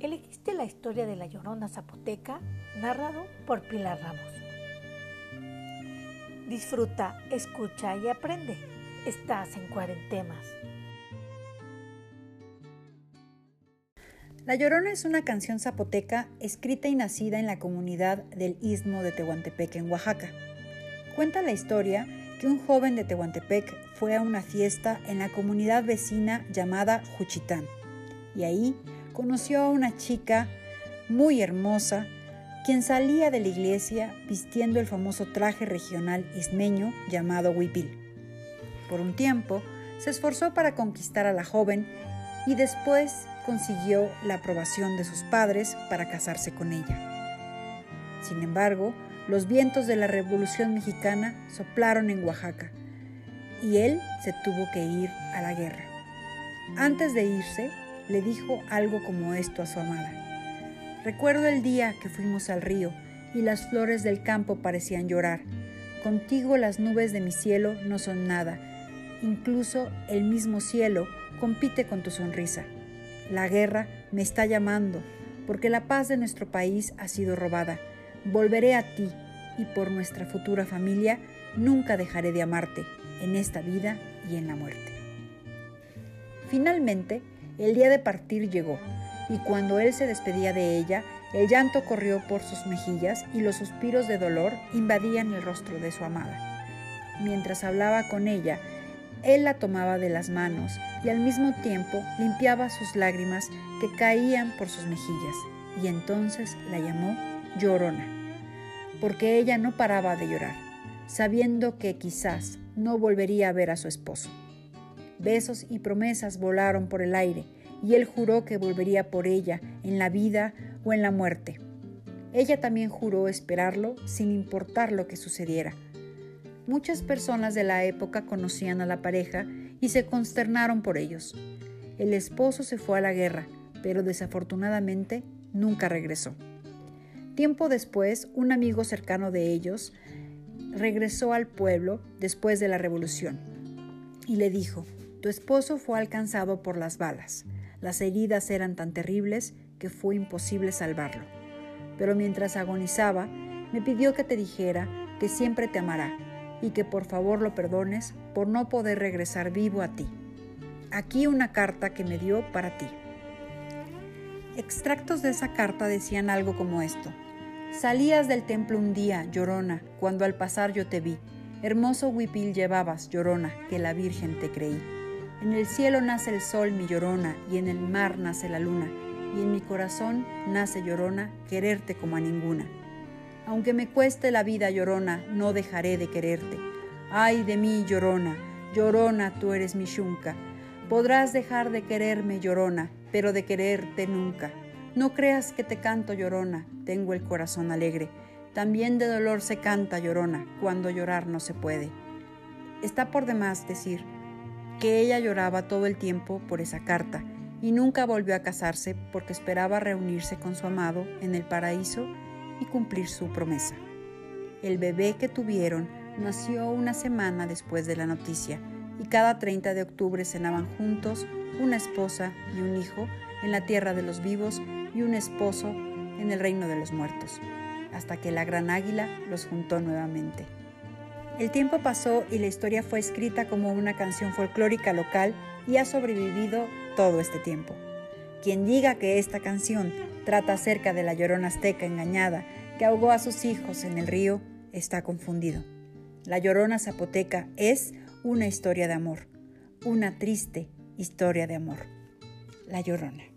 Elegiste la historia de la Llorona Zapoteca, narrado por Pilar Ramos. Disfruta, escucha y aprende. Estás en Cuarentemas. La Llorona es una canción zapoteca escrita y nacida en la comunidad del Istmo de Tehuantepec en Oaxaca. Cuenta la historia que un joven de Tehuantepec fue a una fiesta en la comunidad vecina llamada Juchitán y ahí conoció a una chica muy hermosa, quien salía de la iglesia vistiendo el famoso traje regional ismeño llamado huipil. Por un tiempo, se esforzó para conquistar a la joven y después consiguió la aprobación de sus padres para casarse con ella. Sin embargo, los vientos de la Revolución Mexicana soplaron en Oaxaca y él se tuvo que ir a la guerra. Antes de irse, le dijo algo como esto a su amada. Recuerdo el día que fuimos al río y las flores del campo parecían llorar. Contigo las nubes de mi cielo no son nada. Incluso el mismo cielo compite con tu sonrisa. La guerra me está llamando porque la paz de nuestro país ha sido robada. Volveré a ti y por nuestra futura familia nunca dejaré de amarte en esta vida y en la muerte. Finalmente, el día de partir llegó, y cuando él se despedía de ella, el llanto corrió por sus mejillas y los suspiros de dolor invadían el rostro de su amada. Mientras hablaba con ella, él la tomaba de las manos y al mismo tiempo limpiaba sus lágrimas que caían por sus mejillas, y entonces la llamó llorona, porque ella no paraba de llorar, sabiendo que quizás no volvería a ver a su esposo. Besos y promesas volaron por el aire y él juró que volvería por ella en la vida o en la muerte. Ella también juró esperarlo sin importar lo que sucediera. Muchas personas de la época conocían a la pareja y se consternaron por ellos. El esposo se fue a la guerra, pero desafortunadamente nunca regresó. Tiempo después, un amigo cercano de ellos regresó al pueblo después de la revolución y le dijo, tu esposo fue alcanzado por las balas. Las heridas eran tan terribles que fue imposible salvarlo. Pero mientras agonizaba, me pidió que te dijera que siempre te amará y que por favor lo perdones por no poder regresar vivo a ti. Aquí una carta que me dio para ti. Extractos de esa carta decían algo como esto. Salías del templo un día, llorona, cuando al pasar yo te vi. Hermoso huipil llevabas, llorona, que la Virgen te creí. En el cielo nace el sol, mi llorona, y en el mar nace la luna, y en mi corazón nace llorona, quererte como a ninguna. Aunque me cueste la vida, llorona, no dejaré de quererte. Ay de mí, llorona, llorona, tú eres mi shunca. Podrás dejar de quererme, llorona, pero de quererte nunca. No creas que te canto, llorona, tengo el corazón alegre. También de dolor se canta, llorona, cuando llorar no se puede. Está por demás decir, que ella lloraba todo el tiempo por esa carta y nunca volvió a casarse porque esperaba reunirse con su amado en el paraíso y cumplir su promesa. El bebé que tuvieron nació una semana después de la noticia y cada 30 de octubre cenaban juntos una esposa y un hijo en la tierra de los vivos y un esposo en el reino de los muertos, hasta que la gran águila los juntó nuevamente. El tiempo pasó y la historia fue escrita como una canción folclórica local y ha sobrevivido todo este tiempo. Quien diga que esta canción trata acerca de la llorona azteca engañada que ahogó a sus hijos en el río está confundido. La llorona zapoteca es una historia de amor, una triste historia de amor. La llorona.